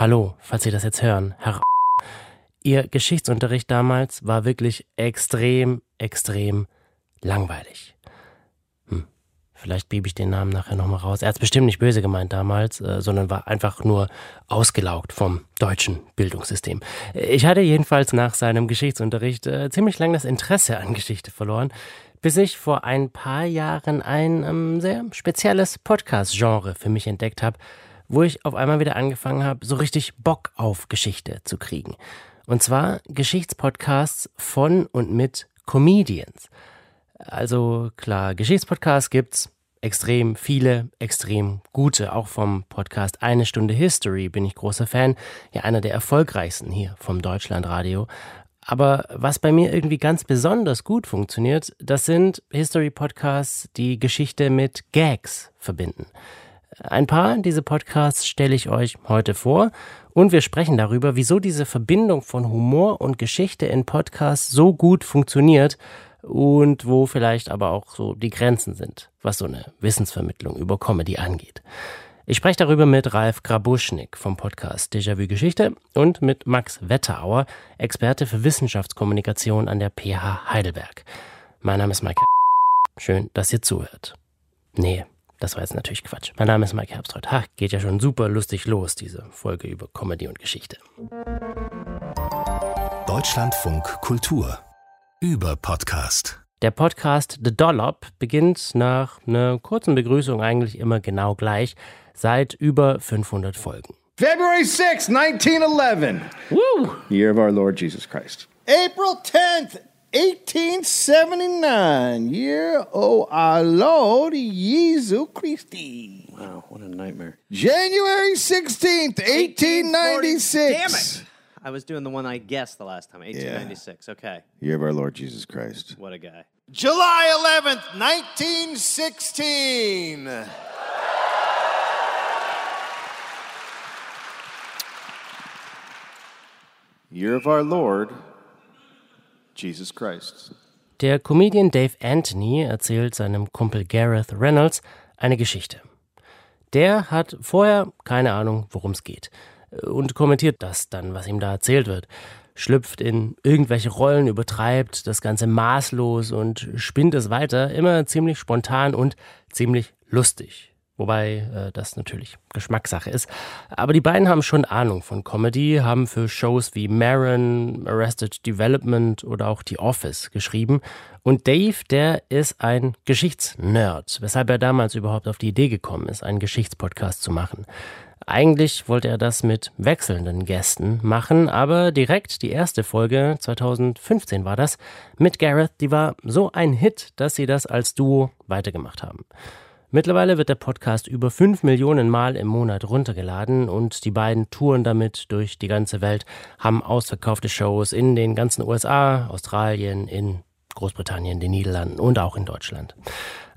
Hallo, falls Sie das jetzt hören, Herr. Ihr Geschichtsunterricht damals war wirklich extrem, extrem langweilig. Hm. Vielleicht biebe ich den Namen nachher nochmal raus. Er hat es bestimmt nicht böse gemeint damals, äh, sondern war einfach nur ausgelaugt vom deutschen Bildungssystem. Ich hatte jedenfalls nach seinem Geschichtsunterricht äh, ziemlich lang das Interesse an Geschichte verloren, bis ich vor ein paar Jahren ein ähm, sehr spezielles Podcast-Genre für mich entdeckt habe, wo ich auf einmal wieder angefangen habe, so richtig Bock auf Geschichte zu kriegen. Und zwar Geschichtspodcasts von und mit Comedians. Also klar, Geschichtspodcasts gibt's extrem viele, extrem gute. Auch vom Podcast Eine Stunde History bin ich großer Fan. Ja, einer der erfolgreichsten hier vom Deutschlandradio. Aber was bei mir irgendwie ganz besonders gut funktioniert, das sind History-Podcasts, die Geschichte mit Gags verbinden. Ein paar dieser Podcasts stelle ich euch heute vor und wir sprechen darüber, wieso diese Verbindung von Humor und Geschichte in Podcasts so gut funktioniert und wo vielleicht aber auch so die Grenzen sind, was so eine Wissensvermittlung über Comedy angeht. Ich spreche darüber mit Ralf Grabuschnik vom Podcast Déjà-vu Geschichte und mit Max Wetterauer, Experte für Wissenschaftskommunikation an der PH Heidelberg. Mein Name ist Mike. Schön, dass ihr zuhört. Nee, das war jetzt natürlich Quatsch. Mein Name ist Mike Herbstreuth. Ha, geht ja schon super lustig los, diese Folge über Comedy und Geschichte. Deutschlandfunk Kultur über Podcast. Der Podcast The Dollop beginnt nach einer kurzen Begrüßung eigentlich immer genau gleich, seit über 500 Folgen. February 6, 1911. Woo! Year of our Lord Jesus Christ. April 10th, 1879. Year of our Lord Jesus Christi. Wow, what a nightmare. January 16th, 1896. Damn it! I was doing the one I guessed the last time. 1896. Okay. Year of our Lord Jesus Christ. What a guy. July 11th, 1916. Year of our Lord Jesus Christ. Der Comedian Dave Anthony erzählt seinem Kumpel Gareth Reynolds eine Geschichte. Der hat vorher keine Ahnung, worum es geht und kommentiert das dann, was ihm da erzählt wird. Schlüpft in irgendwelche Rollen, übertreibt das Ganze maßlos und spinnt es weiter, immer ziemlich spontan und ziemlich lustig. Wobei äh, das natürlich Geschmackssache ist. Aber die beiden haben schon Ahnung von Comedy, haben für Shows wie Maron, Arrested Development oder auch The Office geschrieben. Und Dave, der ist ein Geschichtsnerd, weshalb er damals überhaupt auf die Idee gekommen ist, einen Geschichtspodcast zu machen. Eigentlich wollte er das mit wechselnden Gästen machen, aber direkt die erste Folge, 2015 war das, mit Gareth, die war so ein Hit, dass sie das als Duo weitergemacht haben. Mittlerweile wird der Podcast über 5 Millionen Mal im Monat runtergeladen und die beiden touren damit durch die ganze Welt, haben ausverkaufte Shows in den ganzen USA, Australien, in Großbritannien, den Niederlanden und auch in Deutschland.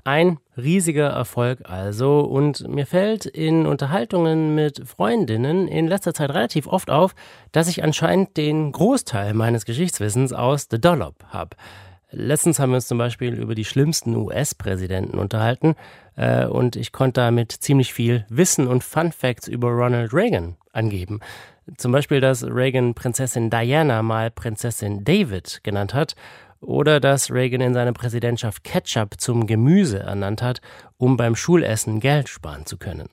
Ein riesiger Erfolg also und mir fällt in Unterhaltungen mit Freundinnen in letzter Zeit relativ oft auf, dass ich anscheinend den Großteil meines Geschichtswissens aus The Dollop habe. Letztens haben wir uns zum Beispiel über die schlimmsten US-Präsidenten unterhalten äh, und ich konnte damit ziemlich viel Wissen und Fun Facts über Ronald Reagan angeben. Zum Beispiel, dass Reagan Prinzessin Diana mal Prinzessin David genannt hat oder dass Reagan in seiner Präsidentschaft Ketchup zum Gemüse ernannt hat, um beim Schulessen Geld sparen zu können.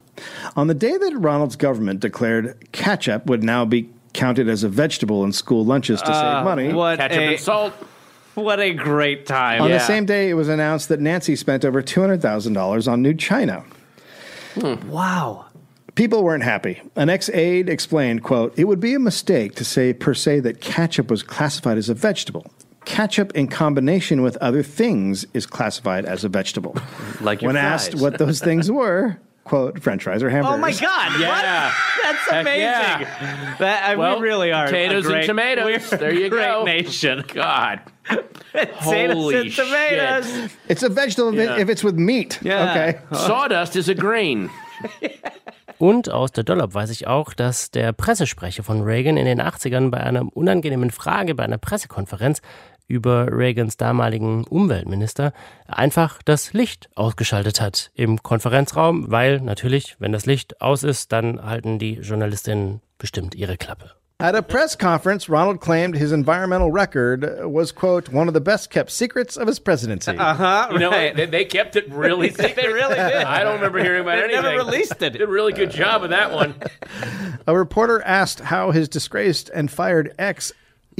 On the day that Ronald's government declared ketchup would now be counted as a vegetable in school lunches to save money. What Ketchup a, and salt. What a great time. On yeah. the same day, it was announced that Nancy spent over $200,000 on new china. Hmm. Wow. People weren't happy. An ex-aide explained, quote, it would be a mistake to say per se that ketchup was classified as a vegetable. Ketchup in combination with other things is classified as a vegetable. Like your when fries. asked what those things were, quote, french fries or hamburgers. Oh my God! Yeah. What? That's amazing. yeah. That, I, Well, we really are. potatoes and great- tomatoes. we're There you great go. nation. God. Potatoes Holy and tomatoes. shit. It's a vegetable if- Yeah. if it's with meat. Yeah. Okay. Sawdust is a grain. Und aus der Dollop weiß ich auch, dass der Pressesprecher von Reagan in den 80ern bei einer unangenehmen Frage bei einer Pressekonferenz über Reagans damaligen Umweltminister einfach das Licht ausgeschaltet hat im Konferenzraum, weil natürlich, wenn das Licht aus ist, dann halten die Journalistinnen bestimmt ihre Klappe. At a press conference, Ronald claimed his environmental record was, quote, one of the best kept secrets of his presidency. Uh-huh, You know, they, they kept it really secret. They really did. I don't remember hearing about They anything. never released it. Did a really good job of that one. A reporter asked how his disgraced and fired ex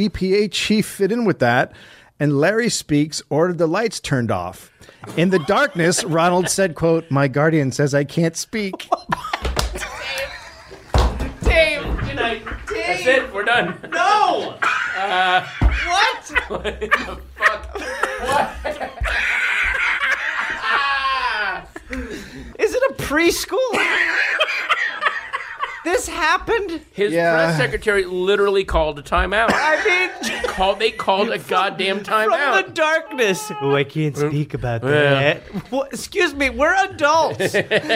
EPA chief fit in with that, and Larry Speaks ordered the lights turned off. In the darkness, Ronald said, quote, My guardian says I can't speak. Dave, good night. That's it. We're done. No! Uh, What? what the fuck? What? Ah! Is it a preschool? This happened? His Yeah. press secretary literally called a timeout. I mean, Called, they called a goddamn from the timeout. darkness. Oh, I can't speak about Yeah. that. What, excuse me, we're adults.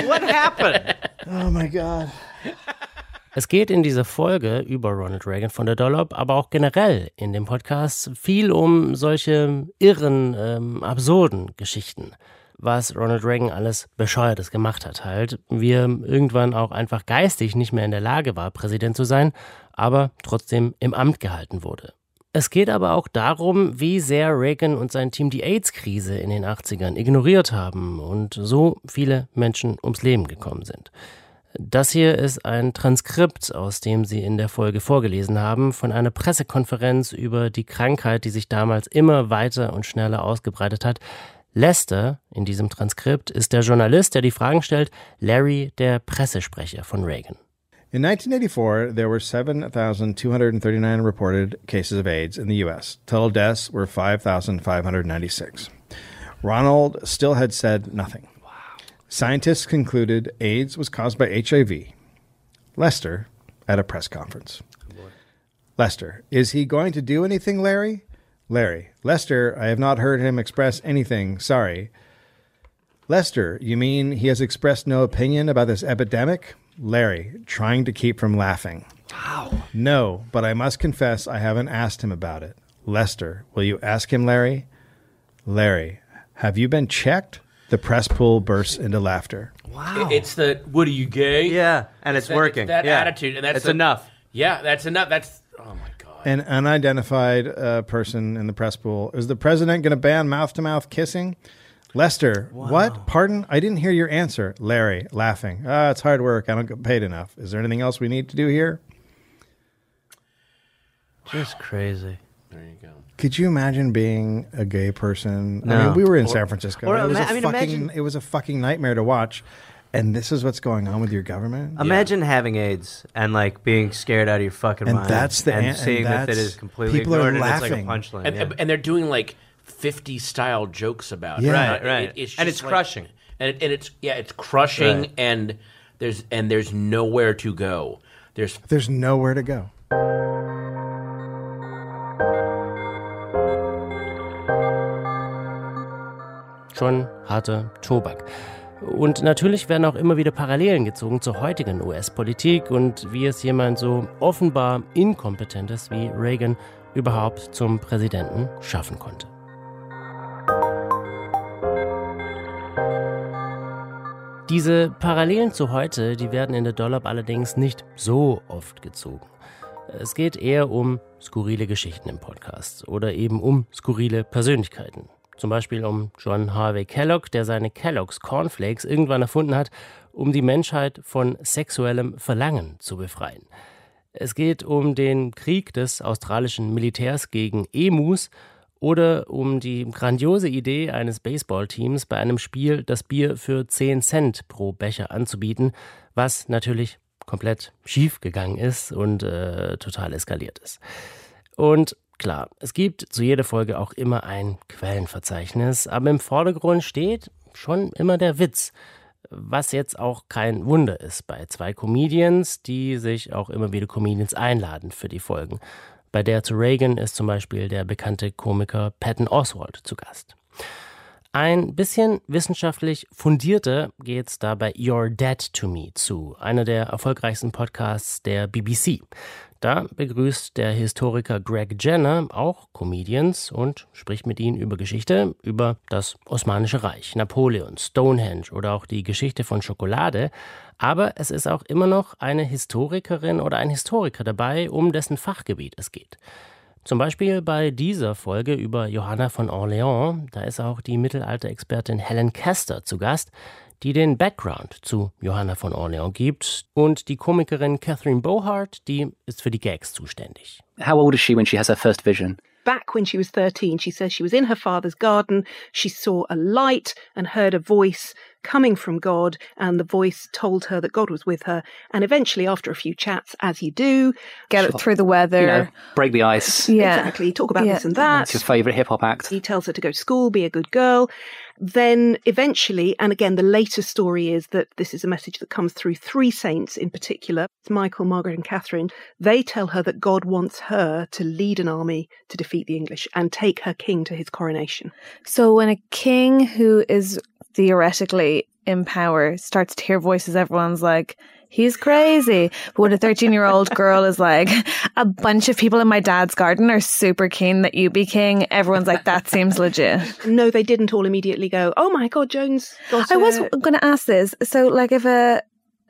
what happened? Oh my God. Es geht in dieser Folge über Ronald Reagan von der Dollop, aber auch generell in dem Podcast viel um solche irren, ähm, absurden Geschichten. Was Ronald Reagan alles Bescheuertes gemacht hat halt. Wie er irgendwann auch einfach geistig nicht mehr in der Lage war, Präsident zu sein, aber trotzdem im Amt gehalten wurde. Es geht aber auch darum, wie sehr Reagan und sein Team die AIDS-Krise in den 80ern ignoriert haben und so viele Menschen ums Leben gekommen sind. Das hier ist ein Transkript, aus dem Sie in der Folge vorgelesen haben, von einer Pressekonferenz über die Krankheit, die sich damals immer weiter und schneller ausgebreitet hat. Lester in diesem Transkript ist der Journalist, der die Fragen stellt, Larry der Pressesprecher von Reagan. In 1984, there were 7,239 reported cases of AIDS in the U.S. Total deaths were 5,596. Ronald still had said nothing. Scientists concluded AIDS was caused by HIV. Lester at a press conference. Lester, is he going to do anything, Larry? Larry, Lester, I have not heard him express anything. Sorry. Lester, you mean he has expressed no opinion about this epidemic? Larry, trying to keep from laughing. Wow. No, but I must confess I haven't asked him about it. Lester, will you ask him, Larry? Larry, have you been checked? The press pool bursts into laughter. Wow. It's the what are you gay? yeah, and it's that- working. it's that yeah. attitude, and that's it's the- enough. Yeah, that's enough. That's oh my god. An unidentified uh, person in the press pool. Is the president going to ban mouth to mouth kissing? Lester, what? Pardon? I didn't hear your answer. Larry, laughing. Ah, it's hard work. I don't get paid enough. Is there anything else we need to do here? Just crazy. there you go. Could you imagine being a gay person? I No. mean, we were in San Francisco. or it was ima- a I mean, fucking imagine- it was a fucking nightmare to watch. And this is what's going on with your government? Imagine having AIDS and like being scared out of your fucking And mind. that's the and an- and seeing that it that's- is completely people are ignored and laughing. it's like a punchline. And, yeah. and they're doing like 50 style jokes about Yeah. it. Right, Uh, right. it- it's And just it's like- crushing. And, it, and it's yeah, it's crushing Right. and there's and there's nowhere to go. There's There's nowhere to go. Schon harter Tobak. Und natürlich werden auch immer wieder Parallelen gezogen zur heutigen US-Politik und wie es jemand so offenbar Inkompetentes wie Reagan überhaupt zum Präsidenten schaffen konnte. Diese Parallelen zu heute, die werden in der Dollop allerdings nicht so oft gezogen. Es geht eher um skurrile Geschichten im Podcast oder eben um skurrile Persönlichkeiten. Zum Beispiel um John Harvey Kellogg, der seine Kellogg's Cornflakes irgendwann erfunden hat, um die Menschheit von sexuellem Verlangen zu befreien. Es geht um den Krieg des australischen Militärs gegen Emus oder um die grandiose Idee eines Baseballteams bei einem Spiel das Bier für 10 Cent pro Becher anzubieten, was natürlich komplett schief gegangen ist und äh, total eskaliert ist. Und klar, es gibt zu jeder Folge auch immer ein Quellenverzeichnis, aber im Vordergrund steht schon immer der Witz, was jetzt auch kein Wunder ist bei zwei Comedians, die sich auch immer wieder Comedians einladen für die Folgen. Bei der zu Reagan ist zum Beispiel der bekannte Komiker Patton Oswalt zu Gast. Ein bisschen wissenschaftlich fundierter geht's da bei You're Dead to Me zu, einer der erfolgreichsten Podcasts der BBC. Da begrüßt der Historiker Greg Jenner auch Comedians und spricht mit ihnen über Geschichte, über das Osmanische Reich, Napoleon, Stonehenge oder auch die Geschichte von Schokolade. Aber es ist auch immer noch eine Historikerin oder ein Historiker dabei, um dessen Fachgebiet es geht. Zum Beispiel bei dieser Folge über Johanna von Orléans, da ist auch die Mittelalterexpertin Helen Kester zu Gast, die den Background zu Johanna von Orléans gibt. Und die Komikerin Catherine Bohart, die ist für die Gags zuständig. How old is she when she has her first vision? back when she was 13, she says she was in her father's garden. She saw a light and heard a voice coming from God, and the voice told her that God was with her. And eventually, after a few chats, as you do, get it through the weather, you know, break the ice. Yeah. Exactly. Talk about yeah. this and that. It's your favourite hip hop act. He tells her to go to school, be a good girl. Then eventually, and again, the later story is that this is a message that comes through three saints in particular it's Michael, Margaret, and Catherine. They tell her that God wants her to lead an army to defeat the English and take her king to his coronation. So when a king who is theoretically in power starts to hear voices, everyone's like, he's crazy. But when a 13 year old girl is like, a bunch of people in my dad's garden are super keen that you be king, everyone's like, that seems legit. No, they didn't all immediately go, oh my God, Jones. I was going to ask this. So, like, if a,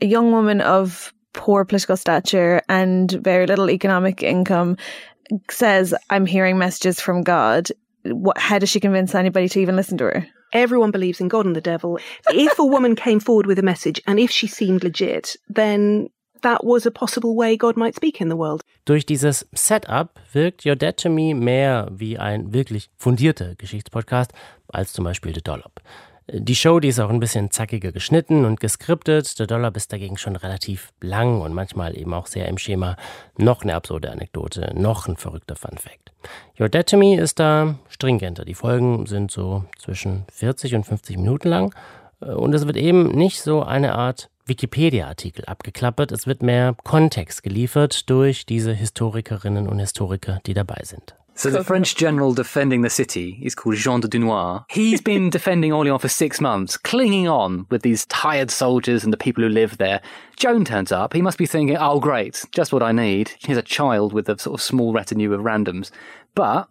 a young woman of poor political stature and very little economic income says, I'm hearing messages from God, what, how does she convince anybody to even listen to her? Everyone believes in God and the devil. If a woman came forward with a message and if she seemed legit, then that was a possible way God might speak in the world. Durch dieses Setup wirkt Your Dead to Me mehr wie ein wirklich fundierter Geschichtspodcast als zum Beispiel The Dollop. Die Show, die ist auch ein bisschen zackiger geschnitten und geskriptet. Der Dollar ist dagegen schon relativ lang und manchmal eben auch sehr im Schema. Noch eine absurde Anekdote, noch ein verrückter Fun Fact. Your Dead to Me ist da stringenter. Die Folgen sind so zwischen 40 und 50 Minuten lang. Und es wird eben nicht so eine Art Wikipedia-Artikel abgeklappert. Es wird mehr Kontext geliefert durch diese Historikerinnen und Historiker, die dabei sind. So the French general defending the city is called Jean de Dunois. He's been defending Orléans for six months, clinging on with these tired soldiers and the people who live there. Joan turns up. He must be thinking, oh, great, just what I need. He's a child with a sort of small retinue of randoms. But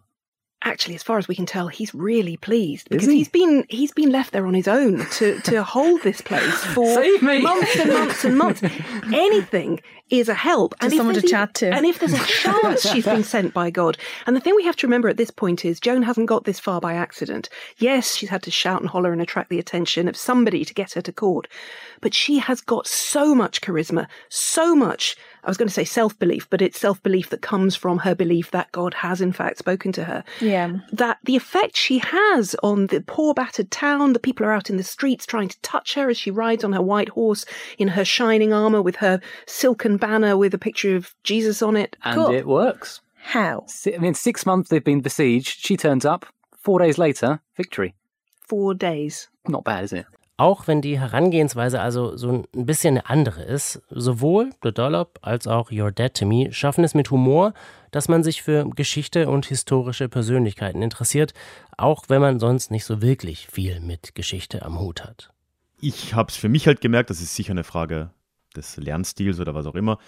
actually, as far as we can tell, he's really pleased because he? has been he's been left there on his own to to hold this place for months and months and months. Anything is a help, Just and someone to chat to. And if there's a chance she's been sent by God, and the thing we have to remember at this point is Joan hasn't got this far by accident. Yes, she's had to shout and holler and attract the attention of somebody to get her to court, but she has got so much charisma, so much I was going to say self belief, but it's self belief that comes from her belief that God has in fact spoken to her. Yeah. That the effect she has on the poor battered town, the people are out in the streets trying to touch her as she rides on her white horse in her shining armor with her silken banner with a picture of Jesus on it. And cool. it works. How? I mean, six months they've been besieged. She turns up. Four days later, victory. Four days. Not bad, is it? Auch wenn die Herangehensweise also so ein bisschen eine andere ist, sowohl The Dollop als auch Your Dead to Me schaffen es mit Humor, dass man sich für Geschichte und historische Persönlichkeiten interessiert, auch wenn man sonst nicht so wirklich viel mit Geschichte am Hut hat. Ich habe es für mich halt gemerkt, das ist sicher eine Frage des Lernstils oder was auch immer,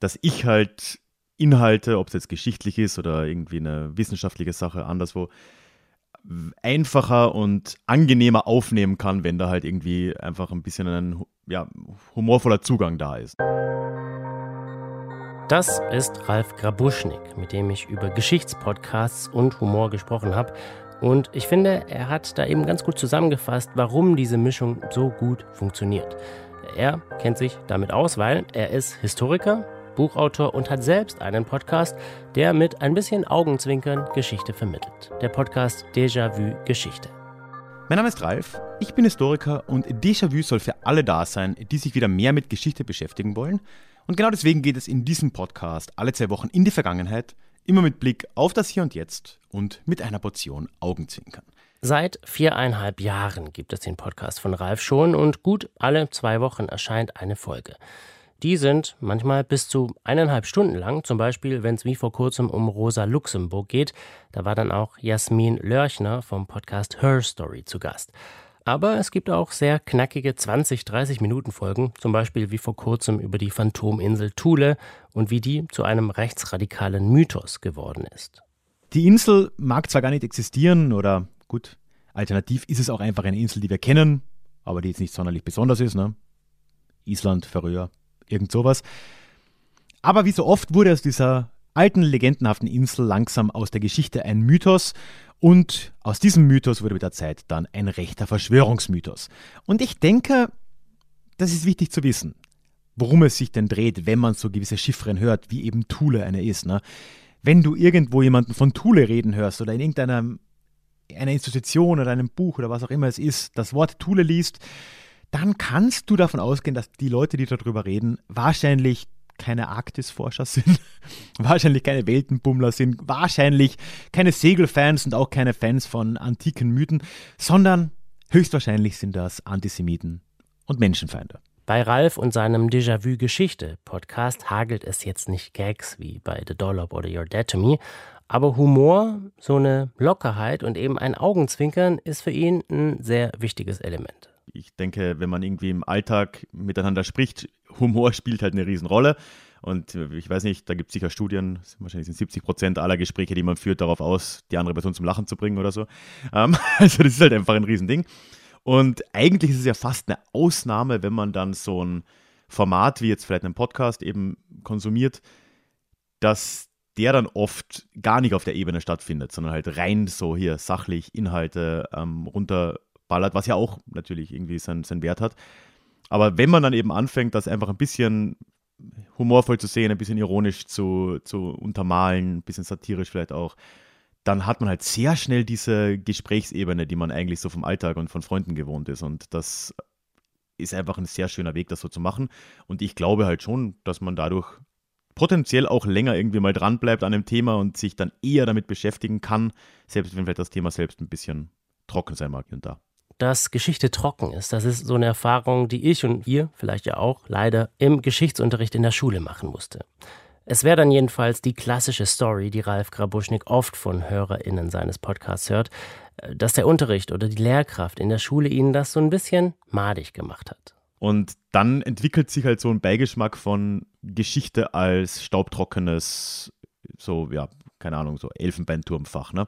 dass ich halt Inhalte, ob es jetzt geschichtlich ist oder irgendwie eine wissenschaftliche Sache anderswo, einfacher und angenehmer aufnehmen kann, wenn da halt irgendwie einfach ein bisschen ein ja, humorvoller Zugang da ist. Das ist Ralf Grabuschnik, mit dem ich über Geschichtspodcasts und Humor gesprochen habe. Und ich finde, er hat da eben ganz gut zusammengefasst, warum diese Mischung so gut funktioniert. Er kennt sich damit aus, weil er ist Historiker, Buchautor und hat selbst einen Podcast, der mit ein bisschen Augenzwinkern Geschichte vermittelt. Der Podcast Déjà-vu Geschichte. Mein Name ist Ralf, ich bin Historiker und Déjà-vu soll für alle da sein, die sich wieder mehr mit Geschichte beschäftigen wollen. Und genau deswegen geht es in diesem Podcast alle zwei Wochen in die Vergangenheit, immer mit Blick auf das Hier und Jetzt und mit einer Portion Augenzwinkern. Seit viereinhalb Jahren gibt es den Podcast von Ralf schon und gut alle zwei Wochen erscheint eine Folge. Die sind manchmal bis zu eineinhalb Stunden lang, zum Beispiel, wenn es wie vor kurzem um Rosa Luxemburg geht. Da war dann auch Jasmin Lörchner vom Podcast Her Story zu Gast. Aber es gibt auch sehr knackige 20, 30 Minuten Folgen, zum Beispiel wie vor kurzem über die Phantominsel Thule und wie die zu einem rechtsradikalen Mythos geworden ist. Die Insel mag zwar gar nicht existieren oder gut, alternativ ist es auch einfach eine Insel, die wir kennen, aber die jetzt nicht sonderlich besonders ist. Ne? Island, Färöer, irgend sowas. Aber wie so oft wurde aus dieser alten, legendenhaften Insel langsam aus der Geschichte ein Mythos und aus diesem Mythos wurde mit der Zeit dann ein rechter Verschwörungsmythos. Und ich denke, das ist wichtig zu wissen, worum es sich denn dreht, wenn man so gewisse Chiffren hört, wie eben Thule eine ist. Ne? Wenn du irgendwo jemanden von Thule reden hörst oder in irgendeiner einer Institution oder einem Buch oder was auch immer es ist, das Wort Thule liest, dann kannst du davon ausgehen, dass die Leute, die darüber reden, wahrscheinlich keine Arktisforscher sind, wahrscheinlich keine Weltenbummler sind, wahrscheinlich keine Segelfans und auch keine Fans von antiken Mythen, sondern höchstwahrscheinlich sind das Antisemiten und Menschenfeinde. Bei Ralf und seinem Déjà-vu-Geschichte-Podcast hagelt es jetzt nicht Gags wie bei The Dollop oder You're Dead to Me, aber Humor, so eine Lockerheit und eben ein Augenzwinkern ist für ihn ein sehr wichtiges Element ich denke, wenn man irgendwie im Alltag miteinander spricht, Humor spielt halt eine Riesenrolle. Und ich weiß nicht, da gibt es sicher Studien, wahrscheinlich sind 70 Prozent aller Gespräche, die man führt, darauf aus, die andere Person zum Lachen zu bringen oder so. Ähm, also das ist halt einfach ein Riesending. Und eigentlich ist es ja fast eine Ausnahme, wenn man dann so ein Format wie jetzt vielleicht einen Podcast eben konsumiert, dass der dann oft gar nicht auf der Ebene stattfindet, sondern halt rein so hier sachlich Inhalte ähm, runter ballert, was ja auch natürlich irgendwie seinen, seinen Wert hat. Aber wenn man dann eben anfängt, das einfach ein bisschen humorvoll zu sehen, ein bisschen ironisch zu, zu untermalen, ein bisschen satirisch vielleicht auch, dann hat man halt sehr schnell diese Gesprächsebene, die man eigentlich so vom Alltag und von Freunden gewohnt ist. Und das ist einfach ein sehr schöner Weg, das so zu machen. Und ich glaube halt schon, dass man dadurch potenziell auch länger irgendwie mal dranbleibt an dem Thema und sich dann eher damit beschäftigen kann, selbst wenn vielleicht das Thema selbst ein bisschen trocken sein mag und da dass Geschichte trocken ist. Das ist so eine Erfahrung, die ich und ihr vielleicht ja auch leider im Geschichtsunterricht in der Schule machen musste. Es wäre dann jedenfalls die klassische Story, die Ralf Grabuschnik oft von HörerInnen seines Podcasts hört, dass der Unterricht oder die Lehrkraft in der Schule ihnen das so ein bisschen madig gemacht hat. Und dann entwickelt sich halt so ein Beigeschmack von Geschichte als staubtrockenes, so, ja, keine Ahnung, so Elfenbeinturmfach, ne?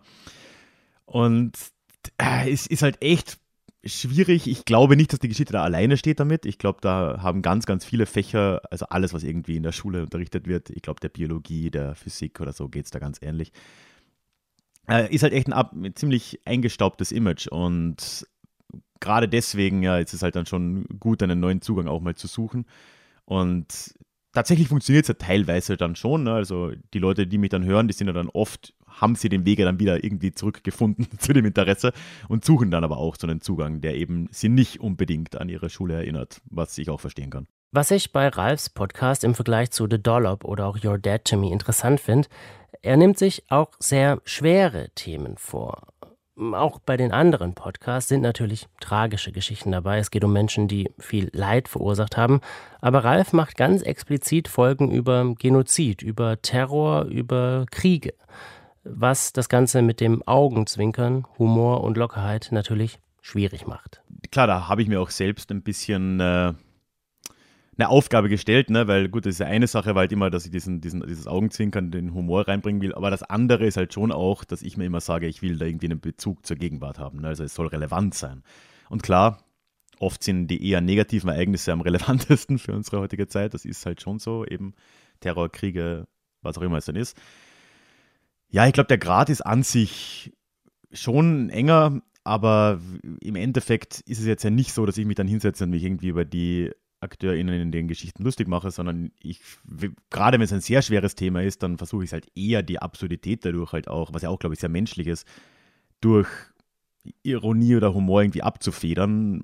Und äh, es ist halt echt schwierig. Ich glaube nicht, dass die Geschichte da alleine steht damit. Ich glaube, da haben ganz, ganz viele Fächer, also alles, was irgendwie in der Schule unterrichtet wird, ich glaube, der Biologie, der Physik oder so geht es da ganz ähnlich, äh, ist halt echt ein, ein ziemlich eingestaubtes Image und gerade deswegen, ja, ist es halt dann schon gut, einen neuen Zugang auch mal zu suchen. Und tatsächlich funktioniert es ja teilweise dann schon. Ne? Also die Leute, die mich dann hören, die sind ja dann oft, haben sie den Weg ja dann wieder irgendwie zurückgefunden zu dem Interesse und suchen dann aber auch so einen Zugang, der eben sie nicht unbedingt an ihre Schule erinnert, was ich auch verstehen kann. Was ich bei Ralfs Podcast im Vergleich zu The Dollop oder auch Your Dad to Me interessant finde, er nimmt sich auch sehr schwere Themen vor. Auch bei den anderen Podcasts sind natürlich tragische Geschichten dabei. Es geht um Menschen, die viel Leid verursacht haben. Aber Ralf macht ganz explizit Folgen über Genozid, über Terror, über Kriege. Was das Ganze mit dem Augenzwinkern, Humor und Lockerheit natürlich schwierig macht. Klar, da habe ich mir auch selbst ein bisschen äh, eine Aufgabe gestellt, ne? weil gut, das ist ja eine Sache, weil halt immer, dass ich diesen, diesen, dieses Augenzwinkern, den Humor reinbringen will, aber das andere ist halt schon auch, dass ich mir immer sage, ich will da irgendwie einen Bezug zur Gegenwart haben, ne? also es soll relevant sein. Und klar, oft sind die eher negativen Ereignisse am relevantesten für unsere heutige Zeit, das ist halt schon so, eben Terror, Kriege, was auch immer es dann ist. Ja, ich glaube, der Grad ist an sich schon enger, aber im Endeffekt ist es jetzt ja nicht so, dass ich mich dann hinsetze und mich irgendwie über die AkteurInnen in den Geschichten lustig mache, sondern ich, gerade wenn es ein sehr schweres Thema ist, dann versuche ich es halt eher die Absurdität dadurch halt auch, was ja auch, glaube ich, sehr menschlich ist, durch Ironie oder Humor irgendwie abzufedern,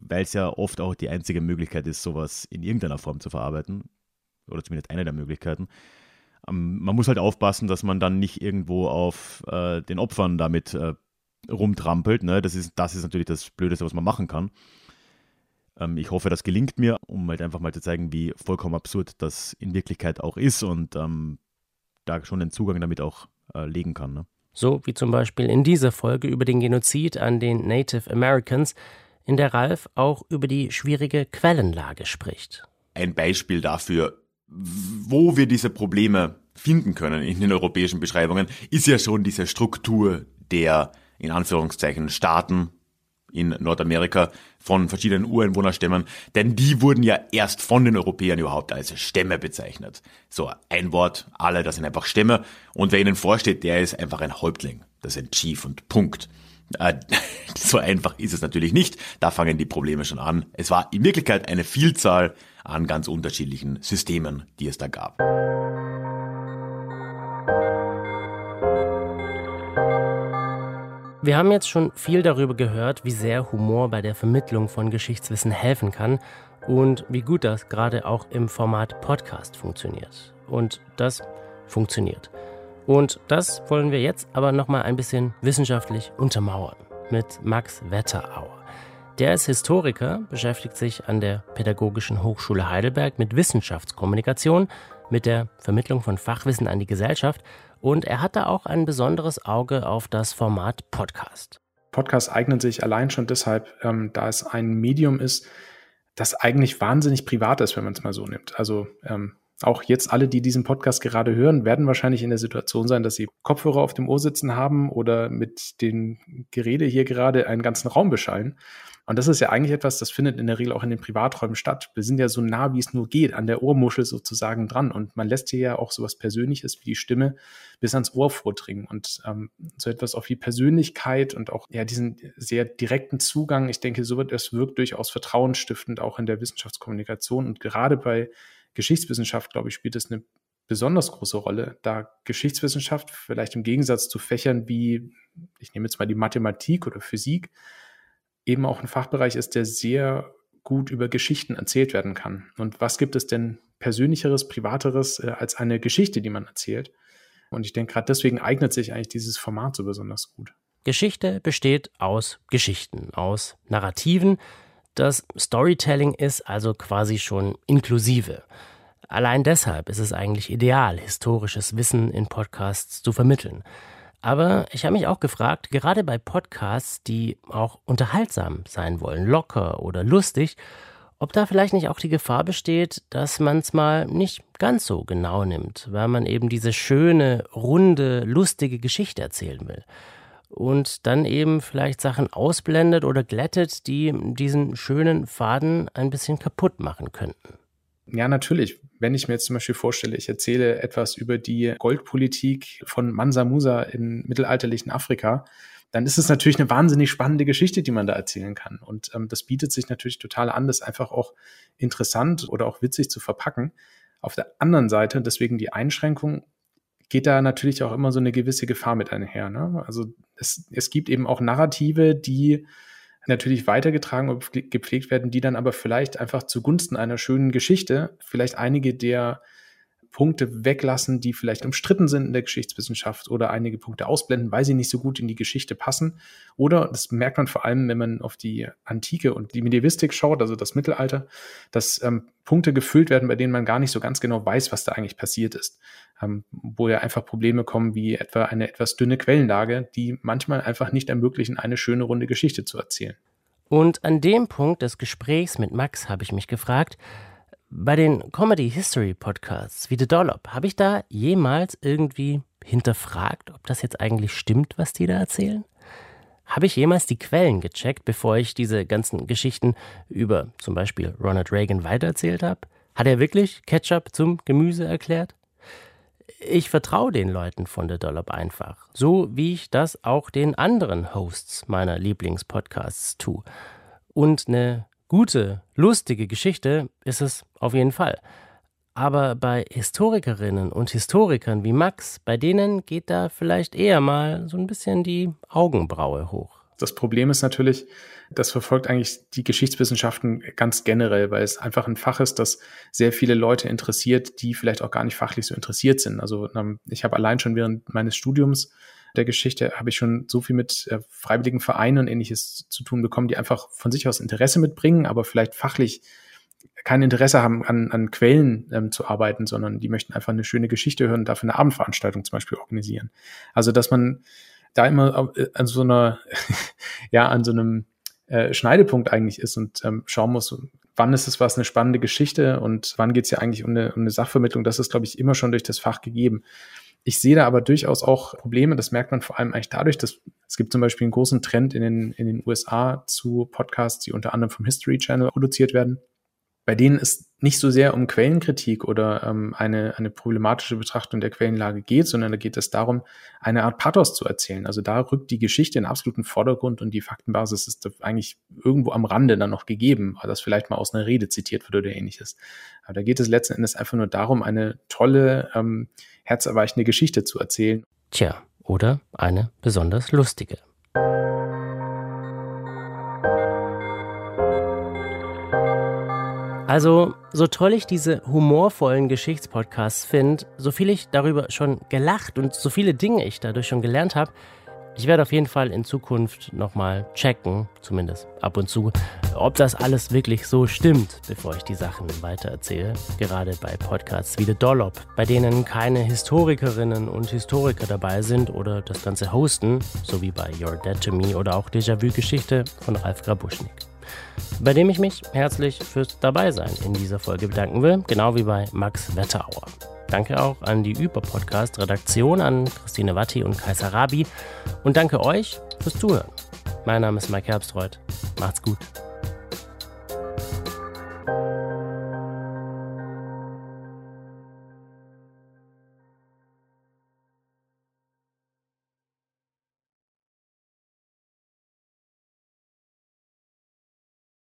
weil es ja oft auch die einzige Möglichkeit ist, sowas in irgendeiner Form zu verarbeiten. Oder zumindest eine der Möglichkeiten. Ähm, man muss halt aufpassen, dass man dann nicht irgendwo auf äh, den Opfern damit äh, rumtrampelt. Ne? Das, ist, das ist natürlich das Blödeste, was man machen kann. Ähm, ich hoffe, das gelingt mir, um halt einfach mal zu zeigen, wie vollkommen absurd das in Wirklichkeit auch ist und ähm, da schon den Zugang damit auch äh, legen kann. Ne? So wie zum Beispiel in dieser Folge über den Genozid an den Native Americans, in der Ralf auch über die schwierige Quellenlage spricht. Ein Beispiel dafür, wo wir diese Probleme finden können in den europäischen Beschreibungen, ist ja schon diese Struktur der, in Anführungszeichen, Staaten in Nordamerika von verschiedenen Ureinwohnerstämmen, denn die wurden ja erst von den Europäern überhaupt als Stämme bezeichnet. So ein Wort, alle, das sind einfach Stämme und wer ihnen vorsteht, der ist einfach ein Häuptling. Das ist ein Chief und Punkt. Äh, so einfach ist es natürlich nicht. Da fangen die Probleme schon an. Es war in Wirklichkeit eine Vielzahl an ganz unterschiedlichen Systemen, die es da gab. Wir haben jetzt schon viel darüber gehört, wie sehr Humor bei der Vermittlung von Geschichtswissen helfen kann und wie gut das gerade auch im Format Podcast funktioniert. Und das funktioniert. Und das wollen wir jetzt aber nochmal ein bisschen wissenschaftlich untermauern mit Max Wetterauer. Der ist Historiker, beschäftigt sich an der Pädagogischen Hochschule Heidelberg mit Wissenschaftskommunikation, mit der Vermittlung von Fachwissen an die Gesellschaft und er hat da auch ein besonderes Auge auf das Format Podcast. Podcast eignet sich allein schon deshalb, ähm, da es ein Medium ist, das eigentlich wahnsinnig privat ist, wenn man es mal so nimmt. Also ähm, auch jetzt alle, die diesen Podcast gerade hören, werden wahrscheinlich in der Situation sein, dass sie Kopfhörer auf dem Ohr sitzen haben oder mit den Gerede hier gerade einen ganzen Raum beschallen. Und das ist ja eigentlich etwas, das findet in der Regel auch in den Privaträumen statt. Wir sind ja so nah, wie es nur geht, an der Ohrmuschel sozusagen dran. Und man lässt hier ja auch sowas Persönliches wie die Stimme bis ans Ohr vordringen. Und ähm, so etwas auch wie Persönlichkeit und auch ja diesen sehr direkten Zugang, ich denke, so wird es wirkt durchaus vertrauensstiftend auch in der Wissenschaftskommunikation. Und gerade bei Geschichtswissenschaft, glaube ich, spielt es eine besonders große Rolle, da Geschichtswissenschaft vielleicht im Gegensatz zu Fächern wie, ich nehme jetzt mal die Mathematik oder Physik, eben auch ein Fachbereich ist, der sehr gut über Geschichten erzählt werden kann. Und was gibt es denn persönlicheres, privateres äh, als eine Geschichte, die man erzählt? Und ich denke, gerade deswegen eignet sich eigentlich dieses Format so besonders gut. Geschichte besteht aus Geschichten, aus Narrativen. Das Storytelling ist also quasi schon inklusive. Allein deshalb ist es eigentlich ideal, historisches Wissen in Podcasts zu vermitteln. Aber ich habe mich auch gefragt, gerade bei Podcasts, die auch unterhaltsam sein wollen, locker oder lustig, ob da vielleicht nicht auch die Gefahr besteht, dass man es mal nicht ganz so genau nimmt, weil man eben diese schöne, runde, lustige Geschichte erzählen will. Und dann eben vielleicht Sachen ausblendet oder glättet, die diesen schönen Faden ein bisschen kaputt machen könnten. Ja, natürlich. Wenn ich mir jetzt zum Beispiel vorstelle, ich erzähle etwas über die Goldpolitik von Mansa Musa im mittelalterlichen Afrika, dann ist es natürlich eine wahnsinnig spannende Geschichte, die man da erzählen kann. Und ähm, das bietet sich natürlich total an, das einfach auch interessant oder auch witzig zu verpacken. Auf der anderen Seite, deswegen die Einschränkung, geht da natürlich auch immer so eine gewisse Gefahr mit einher. Ne? Also es, es gibt eben auch Narrative, die natürlich weitergetragen und gepflegt werden, die dann aber vielleicht einfach zugunsten einer schönen Geschichte vielleicht einige der Punkte weglassen, die vielleicht umstritten sind in der Geschichtswissenschaft oder einige Punkte ausblenden, weil sie nicht so gut in die Geschichte passen. Oder, das merkt man vor allem, wenn man auf die Antike und die Medievistik schaut, also das Mittelalter, dass ähm, Punkte gefüllt werden, bei denen man gar nicht so ganz genau weiß, was da eigentlich passiert ist. Ähm, wo ja einfach Probleme kommen, wie etwa eine etwas dünne Quellenlage, die manchmal einfach nicht ermöglichen, eine schöne runde Geschichte zu erzählen. Und an dem Punkt des Gesprächs mit Max habe ich mich gefragt, bei den Comedy History Podcasts wie The Dollop, habe ich da jemals irgendwie hinterfragt, ob das jetzt eigentlich stimmt, was die da erzählen? Habe ich jemals die Quellen gecheckt, bevor ich diese ganzen Geschichten über zum Beispiel Ronald Reagan weitererzählt habe? Hat er wirklich Ketchup zum Gemüse erklärt? Ich vertraue den Leuten von The Dollop einfach, so wie ich das auch den anderen Hosts meiner Lieblingspodcasts tue. Und eine gute, lustige Geschichte ist es auf jeden Fall. Aber bei Historikerinnen und Historikern wie Max, bei denen geht da vielleicht eher mal so ein bisschen die Augenbraue hoch. Das Problem ist natürlich, das verfolgt eigentlich die Geschichtswissenschaften ganz generell, weil es einfach ein Fach ist, das sehr viele Leute interessiert, die vielleicht auch gar nicht fachlich so interessiert sind. Also ähm, ich habe allein schon während meines Studiums der Geschichte habe ich schon so viel mit äh, freiwilligen Vereinen und ähnliches zu tun bekommen, die einfach von sich aus Interesse mitbringen, aber vielleicht fachlich kein Interesse haben, an, an Quellen ähm, zu arbeiten, sondern die möchten einfach eine schöne Geschichte hören und dafür eine Abendveranstaltung zum Beispiel organisieren. Also, dass man da immer äh, an so einer, ja, an so einem äh, Schneidepunkt eigentlich ist und ähm, schauen muss, wann ist es was eine spannende Geschichte und wann geht es ja eigentlich um eine, um eine Sachvermittlung, das ist, glaube ich, immer schon durch das Fach gegeben. Ich sehe da aber durchaus auch Probleme, das merkt man vor allem eigentlich dadurch, dass es gibt zum Beispiel einen großen Trend in den, in den USA zu Podcasts, die unter anderem vom History Channel produziert werden, bei denen es nicht so sehr um Quellenkritik oder ähm, eine, eine problematische Betrachtung der Quellenlage geht, sondern da geht es darum, eine Art Pathos zu erzählen. Also da rückt die Geschichte in absoluten Vordergrund und die Faktenbasis ist eigentlich irgendwo am Rande dann noch gegeben, weil das vielleicht mal aus einer Rede zitiert wird oder ähnliches. Aber da geht es letzten Endes einfach nur darum, eine tolle, ähm, herzerweichende Geschichte zu erzählen. Tja, oder eine besonders lustige. Also, so toll ich diese humorvollen Geschichtspodcasts finde, so viel ich darüber schon gelacht und so viele Dinge ich dadurch schon gelernt habe, ich werde auf jeden Fall in Zukunft nochmal checken, zumindest ab und zu, ob das alles wirklich so stimmt, bevor ich die Sachen weitererzähle. Gerade bei Podcasts wie The Dollop, bei denen keine Historikerinnen und Historiker dabei sind oder das Ganze hosten, so wie bei Your Dead to Me oder auch Déjà-vu-Geschichte von Ralf Grabuschnik bei dem ich mich herzlich fürs Dabeisein in dieser Folge bedanken will, genau wie bei Max Wetterauer. Danke auch an die Über-Podcast-Redaktion, an Christine Watti und Kaiser Rabi und danke euch fürs Zuhören. Mein Name ist Mike Herbstreuth. Macht's gut.